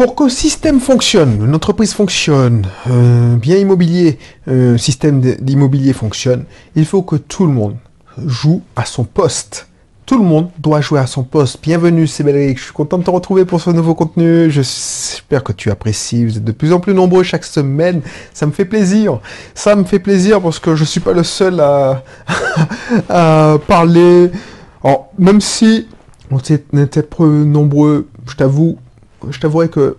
pour qu'un système fonctionne, une entreprise fonctionne, bien immobilier, un système d'immobilier fonctionne, il faut que tout le monde joue à son poste. Tout le monde doit jouer à son poste. Bienvenue, c'est Belric. Je suis content de te retrouver pour ce nouveau contenu. J'espère que tu apprécies. Vous êtes de plus en plus nombreux chaque semaine. Ça me fait plaisir. Ça me fait plaisir parce que je suis pas le seul à, parler. Même si on était nombreux, je t'avoue, je t'avouerai que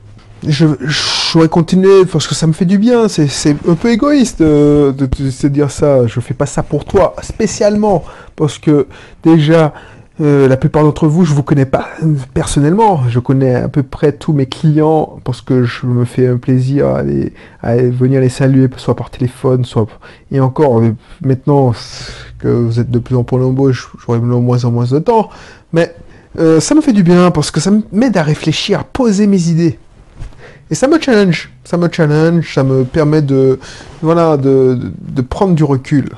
je, je continuer parce que ça me fait du bien. C'est un peu égoïste de, se dire ça. Je fais pas ça pour toi spécialement parce que déjà euh, la plupart d'entre vous, je vous connais pas personnellement. Je connais à peu près tous mes clients parce que je me fais un plaisir à, à venir les saluer, soit par téléphone, soit et encore euh, maintenant que vous êtes de plus en plus nombreux, j'aurai de moins en moins de temps. Mais euh, ça me fait du bien parce que ça m'aide à réfléchir, à poser mes idées. Et ça me challenge, ça me challenge, ça me permet de, voilà, de, de, prendre du recul.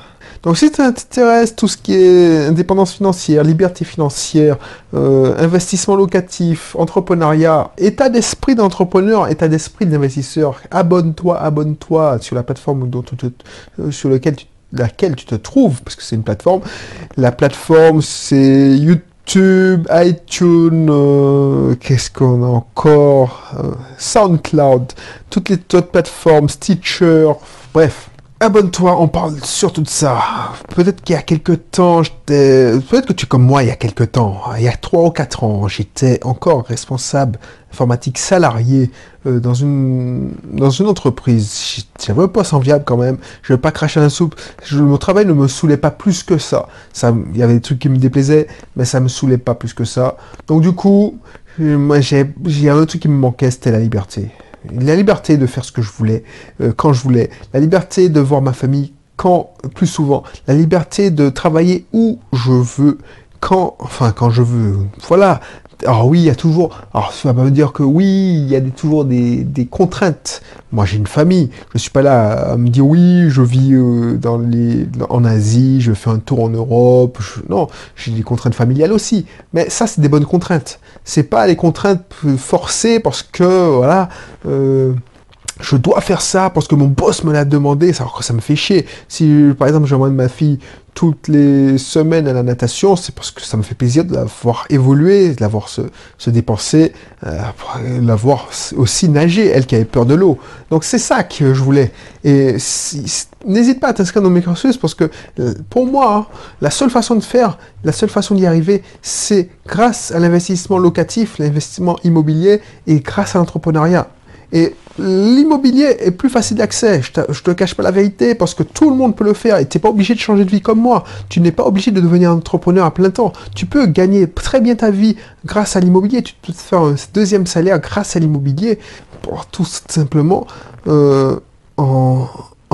Donc si tu t'intéresses tout ce qui est indépendance financière, liberté financière, euh, investissement locatif, entrepreneuriat, état d'esprit d'entrepreneur, état d'esprit d'investisseur, abonne-toi, abonne-toi sur la plateforme dont euh, sur lequel laquelle tu te trouves, parce que c'est une plateforme. La plateforme, c'est YouTube YouTube, iTunes, euh, qu'est-ce qu'on a encore euh, SoundCloud, toutes les autres plateformes, Stitcher, bref. Abonne-toi, on parle surtout de ça. Peut-être qu'il y a quelques temps, peut-être que tu es comme moi il y a quelques temps, il y a 3 ou 4 ans, j'étais encore responsable informatique salarié euh, dans, une, dans une entreprise. J'avais un poste enviable quand même. Je vais pas cracher la soupe. Mon travail ne me saoulait pas plus que ça. ça. Il y avait des trucs qui me déplaisaient, mais ça me saoulait pas plus que ça. Donc du coup, euh, moi j'ai un autre truc qui me manquait, c'était la liberté. La liberté de faire ce que je voulais, euh, quand je voulais. La liberté de voir ma famille quand, plus souvent. La liberté de travailler où je veux quand, enfin quand je veux. Voilà, alors oui, il y a toujours. Alors ça va pas me dire que oui, il y a toujours des, contraintes. Moi, j'ai une famille. Je suis pas là à me dire oui, je vis euh, dans les, en Asie, je fais un tour en Europe. non, j'ai des contraintes familiales aussi. Mais ça, c'est des bonnes contraintes. C'est pas les contraintes forcées parce que voilà. Euh, je dois faire ça parce que mon boss me l'a demandé, ça, me fait chier. Si, par exemple, j'emmène ma fille toutes les semaines à la natation, c'est parce que ça me fait plaisir de la voir évoluer, de la voir se, se dépenser, euh, la voir aussi nager, elle qui avait peur de l'eau. Donc c'est ça que je voulais. Et n'hésite pas à t'inscrire dans mes cursus parce que euh, pour moi, la seule façon de faire, la seule façon d'y arriver, c'est grâce à l'investissement locatif, l'investissement immobilier et grâce à l'entrepreneuriat. Et l'immobilier est plus facile d'accès. Je te cache pas la vérité parce que tout le monde peut le faire et tu n'es pas obligé de changer de vie comme moi. Tu n'es pas obligé de devenir entrepreneur à plein temps. Tu peux gagner très bien ta vie grâce à l'immobilier. Tu peux te faire un deuxième salaire grâce à l'immobilier pour tout simplement euh, en,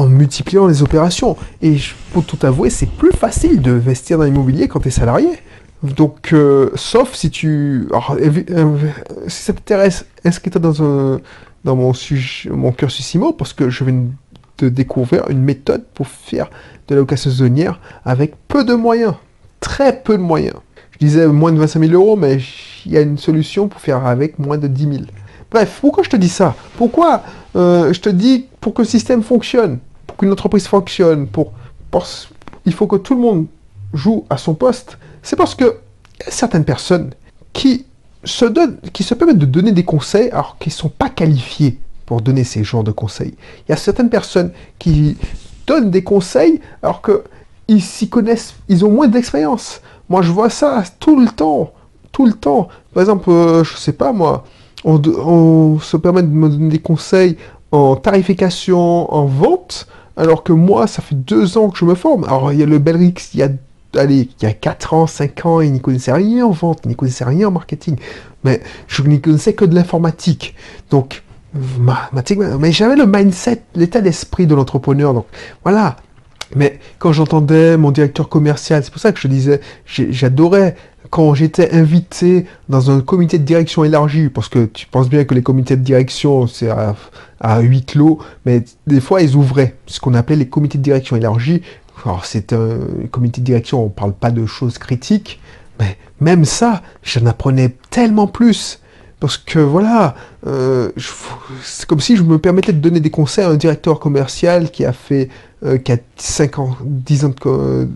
multipliant les opérations. Et pour tout avouer, c'est plus facile de investir dans l'immobilier quand tu es salarié. Donc, euh, sauf si tu... Euh, si ça t'intéresse, inscris-toi dans un dans mon, sujet, mon cursus IMO parce que je viens de découvrir une méthode pour faire de la location saisonnière avec peu de moyens. Très peu de moyens. Je disais moins de 25 000 euros, mais il y a une solution pour faire avec moins de 10 000. Bref, pourquoi je te dis ça? Pourquoi euh, je te dis pour que le système fonctionne, pour qu'une entreprise fonctionne, pour, il faut que tout le monde joue à son poste C'est parce que certaines personnes qui se qui se permettent de donner des conseils alors qu'ils ne sont pas qualifiés pour donner ces genres de conseils. Il y a certaines personnes qui donnent des conseils alors qu'ils s'y connaissent, ils ont moins d'expérience. Moi, je vois ça tout le temps, tout le temps. Par exemple, euh, je sais pas moi, on, se permet de me donner des conseils en tarification, en vente, alors que moi, ça fait deux ans que je me forme. Alors, il y a le Belrix, il y a allez, il y a 4 ans, 5 ans, il n'y connaissait rien en vente, il n'y connaissait rien en marketing. Mais je n'y connaissais que de l'informatique. Donc, mais j'avais le mindset, l'état d'esprit de l'entrepreneur. Donc, voilà. Mais quand j'entendais mon directeur commercial, c'est pour ça que je disais, j'adorais quand j'étais invité dans un comité de direction élargi, parce que tu penses bien que les comités de direction, c'est à, à huis clos, mais des fois, ils ouvraient ce qu'on appelait les comités de direction élargis, alors c'est un comité de direction, on ne parle pas de choses critiques, mais même ça, j'en apprenais tellement plus Parce que voilà, euh, c'est comme si je me permettais de donner des conseils à un directeur commercial qui a fait, euh, qui a 5 ans, 10 ans euh,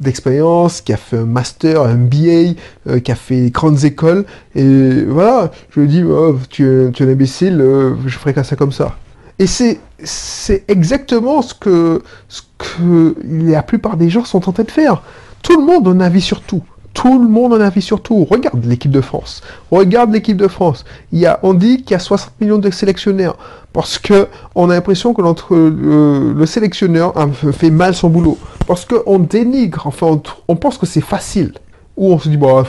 d'expérience, qui a fait un master, un MBA, qui a fait grandes écoles. Et voilà, je lui dis, oh, tu, es un imbécile, je ferai qu'à ça comme ça. Et c'est, exactement ce que, ce que la plupart des gens sont en train de faire. Tout le monde a un avis sur tout. Tout le monde en a vu sur tout. Regarde l'équipe de France. Regarde l'équipe de France. Il y a, on dit qu'il y a 60 millions de sélectionnaires parce que on a l'impression que le, le, sélectionneur fait mal son boulot. Parce qu'on dénigre, enfin, on, pense que c'est facile. Ou on se dit, bon,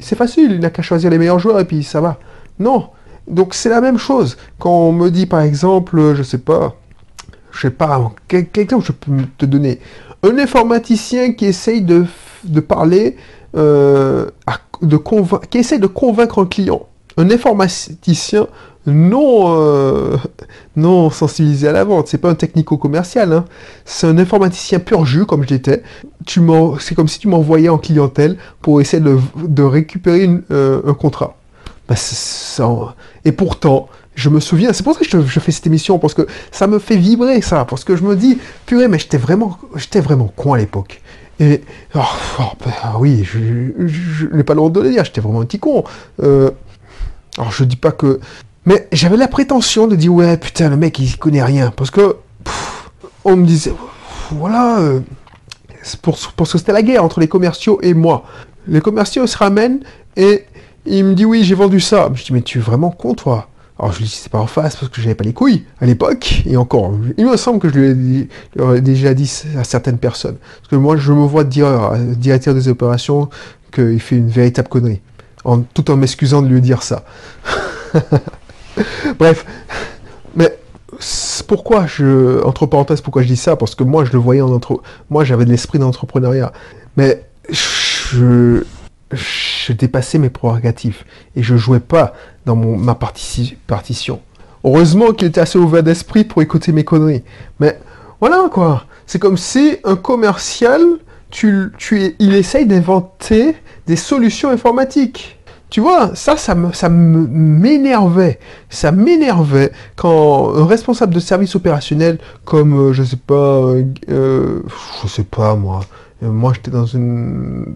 c'est facile, il n'a qu'à choisir les meilleurs joueurs et puis ça va. Non. Donc c'est la même chose. Quand on me dit, par exemple, je sais pas, je sais pas, quel, exemple je peux te donner Un informaticien qui essaye de, de parler euh, qui essaie de convaincre un client, un informaticien non, euh, non sensibilisé à la vente, c'est pas un technico-commercial, hein. c'est un informaticien pur jus comme j'étais. Tu c'est comme si tu m'envoyais en clientèle pour essayer de, récupérer euh, un contrat. Bah, et pourtant, je me souviens, c'est pour ça que je, fais cette émission, parce que ça me fait vibrer ça, parce que je me dis, purée, mais j'étais vraiment, j'étais vraiment con à l'époque. Et oh, oh, ben, oui, je, n'ai pas le droit de le dire, j'étais vraiment un petit con. Euh, alors je dis pas que, mais j'avais la prétention de dire ouais putain le mec il connaît rien parce que on me disait voilà euh, pour, parce que c'était la guerre entre les commerciaux et moi. Les commerciaux se ramènent et il me dit oui j'ai vendu ça. Je dis mais tu es vraiment con toi. Alors je lui dis c'est pas en face parce que j'avais pas les couilles à l'époque et encore. Il me semble que je lui ai, déjà dit à certaines personnes parce que moi je me vois dire directeur des opérations qu'il fait une véritable connerie tout en m'excusant de lui dire ça. Bref, mais pourquoi je entre parenthèses pourquoi je dis ça? Parce que moi je le voyais en entre moi j'avais de l'esprit d'entrepreneuriat mais je je dépassais mes prérogatives et je jouais pas dans mon, ma partition. Heureusement qu'il était assez ouvert d'esprit pour écouter mes conneries. Mais voilà quoi. C'est comme si un commercial, tu, il essaye d'inventer des solutions informatiques. Tu vois, ça, ça m'énervait. Ça m'énervait quand un responsable de service opérationnel, comme, euh, je sais pas, euh, euh, je sais pas moi, moi j'étais dans une,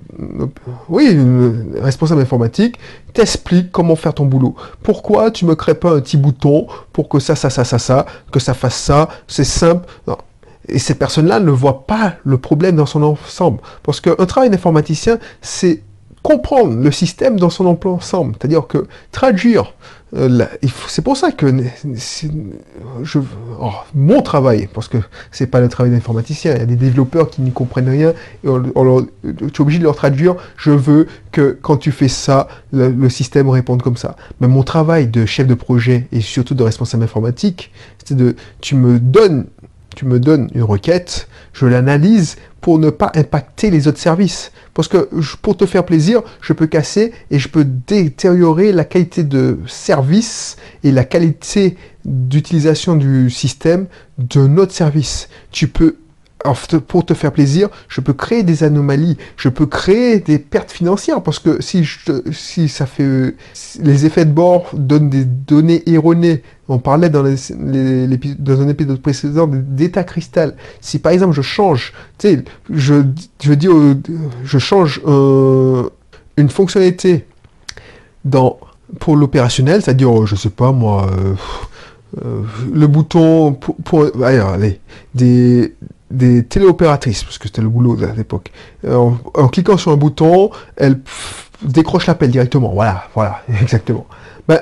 oui, une responsable informatique, t'explique comment faire ton boulot. Pourquoi tu me crées pas un petit bouton pour que ça, ça, ça, ça, ça, que ça fasse ça, c'est simple. Et ces personnes-là ne voient pas le problème dans son ensemble. Parce qu'un travail d'informaticien, c'est comprendre le système dans son emploi ensemble. C'est-à-dire que traduire, euh, c'est pour ça que oh, mon travail, parce que c'est pas le travail d'informaticien, il y a des développeurs qui n'y comprennent rien, et tu es obligé de leur traduire, je veux que quand tu fais ça, le, le, système réponde comme ça. Mais mon travail de chef de projet et surtout de responsable informatique, c'est de, tu me donnes tu me donnes une requête, je l'analyse pour ne pas impacter les autres services. Parce que pour te faire plaisir, je peux casser et je peux détériorer la qualité de service et la qualité d'utilisation du système d'un autre service. Tu peux pour te faire plaisir, je peux créer des anomalies, je peux créer des pertes financières parce que si, je, si ça fait les effets de bord donnent des données erronées. On parlait dans, les, dans un épisode précédent d'état cristal. Si par exemple je change, tu sais, je, je dis, je change une fonctionnalité dans pour l'opérationnel, c'est-à-dire, je sais pas moi. Euh, euh, le bouton pour, pour allez, des, des téléopératrices, parce que c'était le boulot à l'époque. Euh, en, cliquant sur un bouton, elle décroche l'appel directement. Voilà, voilà, exactement. Ben,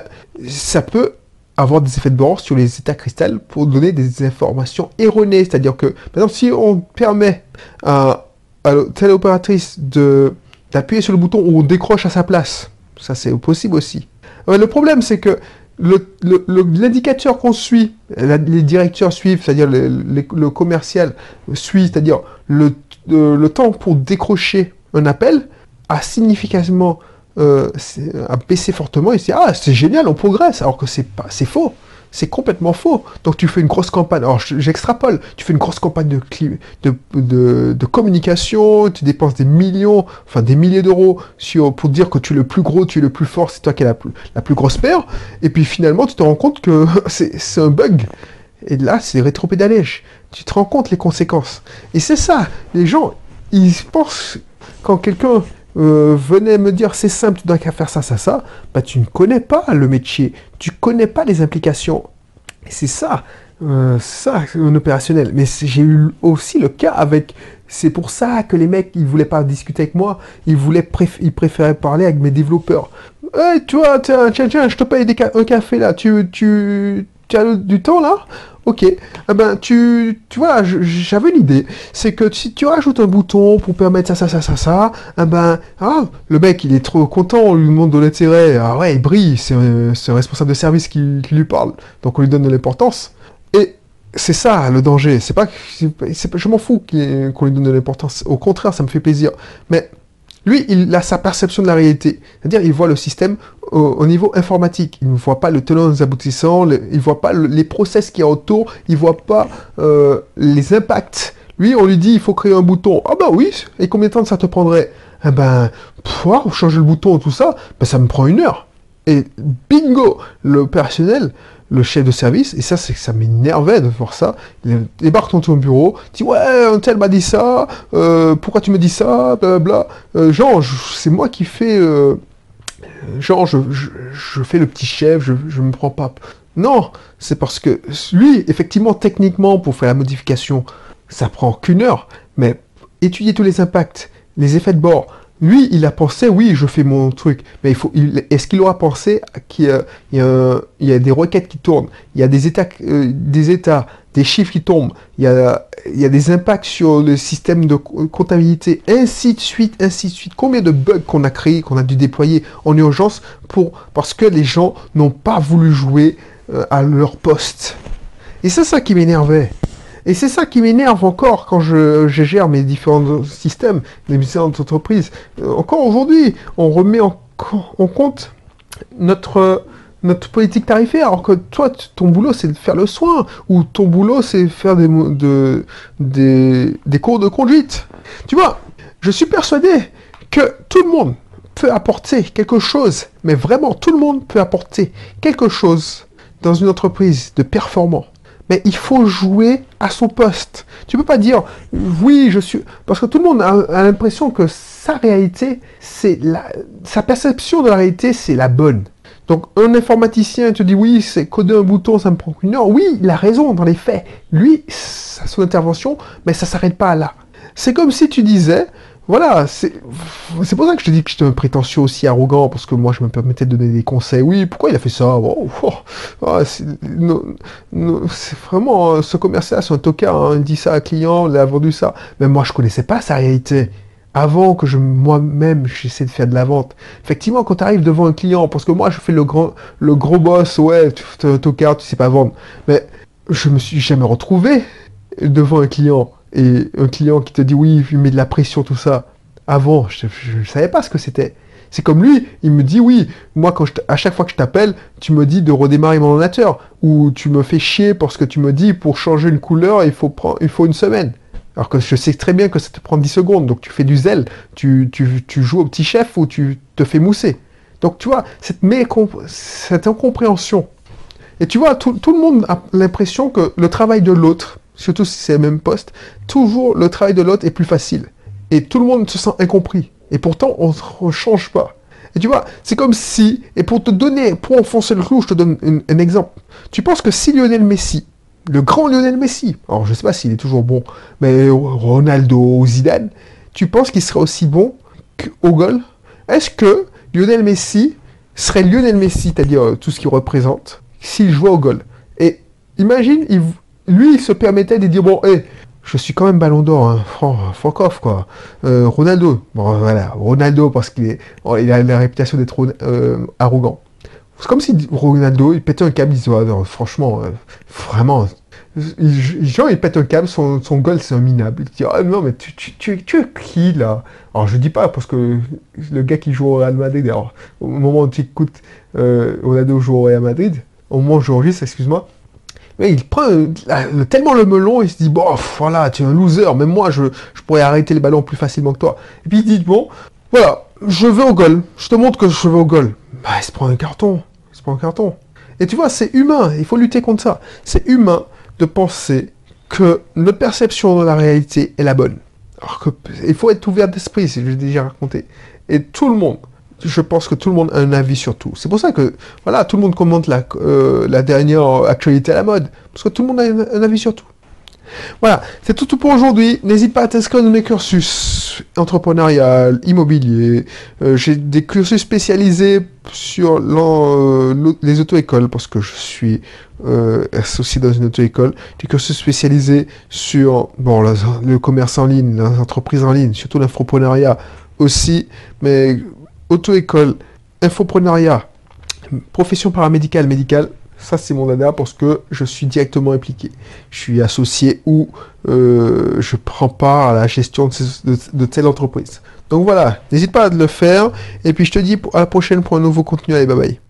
ça peut avoir des effets de bord sur les états cristal pour donner des informations erronées. C'est-à-dire que, par exemple, si on permet à, à la téléopératrice de d'appuyer sur le bouton où on décroche à sa place, ça c'est possible aussi. Le problème, c'est que l'indicateur qu'on suit, les directeurs suivent, c'est-à-dire le, commercial suit, c'est-à-dire le, le, temps pour décrocher un appel, a significativement euh, a baissé fortement et c'est ah c'est génial on progresse alors que c'est pas c'est faux C'est complètement faux. Donc tu fais une grosse campagne. Alors j'extrapole. Tu fais une grosse campagne de, de, de, communication. Tu dépenses des millions, enfin des milliers d'euros pour dire que tu es le plus gros, tu es le plus fort, c'est toi qui as la, la plus grosse paire. Et puis finalement, tu te rends compte que c'est un bug. Et là, c'est rétropédalège. Tu te rends compte les conséquences. Et c'est ça. Les gens, ils pensent quand quelqu'un euh, venait me dire c'est simple, tu dois faire ça, ça, ça, bah tu ne connais pas le métier, tu connais pas les implications. C'est ça, euh, ça, un opérationnel. Mais j'ai eu aussi le cas avec. C'est pour ça que les mecs, ils voulaient pas discuter avec moi, ils voulaient ils préféraient parler avec mes développeurs. Hey, tu vois, tiens, tiens, tiens, je te paye un café là, tu, tu, tu as du temps là? Ok, eh ben tu, tu vois, j'avais une idée. C'est que si tu rajoutes un bouton pour permettre ça, ça, ça, ça, ça, eh ben, ah, le mec il est trop content, on lui demande de l'intérêt. Ah ouais, il brille, c'est un, responsable de service qui, lui parle. Donc on lui donne de l'importance. Et c'est ça le danger. C'est pas, je m'en fous qu'on lui donne de l'importance. Au contraire, ça me fait plaisir. Mais lui, il a sa perception de la réalité. C'est-à-dire, il voit le système au, niveau informatique. Il ne voit pas le tenant des aboutissants, il ne voit pas les process qui y a autour, il ne voit pas euh, les impacts. Lui, on lui dit, il faut créer un bouton. Ah bah oui, et combien de temps ça te prendrait? Eh ben, pour changer le bouton, tout ça, ben, ça me prend une heure. Et bingo, l'opérationnel, le chef de service, et ça, c'est ça m'énervait de voir ça. Il débarque dans ton bureau, dit ouais, un tel m'a dit ça, euh, pourquoi tu me dis ça, blablabla. Euh, genre, c'est moi qui fais, euh, genre, je, fais le petit chef, je, je me prends pas. Non, c'est parce que lui, effectivement, techniquement, pour faire la modification, ça prend qu'une heure, mais étudier tous les impacts, les effets de bord, lui, il a pensé, oui, je fais mon truc, mais il faut, est-ce qu'il aura pensé qu'il y, a, des requêtes qui tournent, il y a des états, euh, des états, des chiffres qui tombent, il y, a, des impacts sur le système de comptabilité, ainsi de suite, ainsi de suite. Combien de bugs qu'on a créés, qu'on a dû déployer en urgence pour, parce que les gens n'ont pas voulu jouer euh, à leur poste. Et c'est ça qui m'énervait. Et c'est ça qui m'énerve encore quand je, gère mes différents systèmes, mes différentes entreprises. Euh, encore aujourd'hui, on remet en, compte notre, notre politique tarifaire, alors que toi, ton boulot, c'est de faire le soin, ou ton boulot, c'est faire des, de, des, des cours de conduite. Tu vois, je suis persuadé que tout le monde peut apporter quelque chose, mais vraiment tout le monde peut apporter quelque chose dans une entreprise de performant mais il faut jouer à son poste. Tu peux pas dire oui, je suis parce que tout le monde a, l'impression que sa réalité, c'est la sa perception de la réalité, c'est la bonne. Donc un informaticien te dit oui, c'est coder un bouton, ça me prend une heure. Oui, il a raison dans les faits. Lui, son intervention, mais ça s'arrête pas là. C'est comme si tu disais voilà, c'est pour ça que je te dis que j'étais un prétentieux aussi arrogant, parce que moi je me permettais de donner des conseils. Oui, pourquoi il a fait ça? Oh, oh, oh, C'est vraiment, euh, ce commercial, c'est un tocard, hein. il dit ça à un client, il a vendu ça. Mais moi je connaissais pas sa réalité. Avant que je moi-même j'essaie de faire de la vente. Effectivement, quand tu arrives devant un client, parce que moi je fais le grand, le gros boss, ouais, tu es un tocard, tu sais pas vendre. Mais je me suis jamais retrouvé devant un client et un client qui te dit oui, il met de la pression, tout ça. Avant, je ne savais pas ce que c'était. C'est comme lui, il me dit oui, moi quand à chaque fois que je t'appelle, tu me dis de redémarrer mon ordinateur ou tu me fais chier parce que tu me dis pour changer une couleur, il faut une semaine. Alors que je sais très bien que ça te prend 10 secondes, donc tu fais du zèle, tu joues au petit chef ou tu te fais mousser. Donc tu vois, cette, cette incompréhension. Et tu vois, tout, tout le monde a l'impression que le travail de l'autre, surtout si c'est le même poste, toujours le travail de l'autre est plus facile. Et tout le monde se sent incompris. Et pourtant, on ne change pas. Et tu vois, c'est comme si, et pour te donner, pour enfoncer le clou, je te donne un, exemple. Tu penses que si Lionel Messi, le grand Lionel Messi, alors je ne sais pas s'il est toujours bon, mais Ronaldo ou Zidane, tu penses qu'il serait aussi bon qu'au goal Est-ce que Lionel Messi serait Lionel Messi, c'est-à-dire euh, tout ce qu'il représente, s'il jouait au goal Et imagine, il, lui, il se permettait de dire, bon, hé, je suis quand même ballon d'or, hein. off, quoi. Euh, Ronaldo, bon, voilà, Ronaldo, parce qu'il oh, il a la réputation d'être euh, arrogant. C'est comme si Ronaldo, il pétait un câble, il disait, ah, franchement, euh, vraiment, genre, il pète un câble, son, son goal, c'est un minable. Il dit, ah non, mais tu, tu, tu, es qui, là? Alors, je dis pas, parce que le gars qui joue au Real Madrid, alors, au moment où tu écoutes Ronaldo joue au Real Madrid, au moment où j'enregistre, excuse-moi. Mais il prend euh, tellement le melon, il se dit, bon, voilà, tu es un loser, même moi, je, pourrais arrêter les ballons plus facilement que toi. Et puis il dit, bon, voilà, je vais au goal, je te montre que je vais au goal. Bah, il se prend un carton, il se prend un carton. Et tu vois, c'est humain, il faut lutter contre ça. C'est humain de penser que notre perception de la réalité est la bonne. Alors que, il faut être ouvert d'esprit, si je l'ai déjà raconté. Et tout le monde, je pense que tout le monde a un avis sur tout. C'est pour ça que, voilà, tout le monde commente la, euh, la dernière actualité à la mode. Parce que tout le monde a un, avis sur tout. Voilà, c'est tout, pour aujourd'hui. N'hésite pas à t'inscrire dans mes cursus entrepreneurial, immobilier. Euh, j'ai des cursus spécialisés sur euh, les auto-écoles parce que je suis associé dans une auto-école. Des cursus spécialisés sur bon, le commerce en ligne, l'entreprise en ligne, surtout l'infoprenariat aussi. Mais auto-école, infoprenariat, profession paramédicale, médicale, ça c'est mon dada parce que je suis directement impliqué. Je suis associé ou euh, je prends part à la gestion de, telle entreprise. Donc voilà, n'hésite pas à le faire. Et puis je te dis à la prochaine pour un nouveau contenu. Allez, bye bye.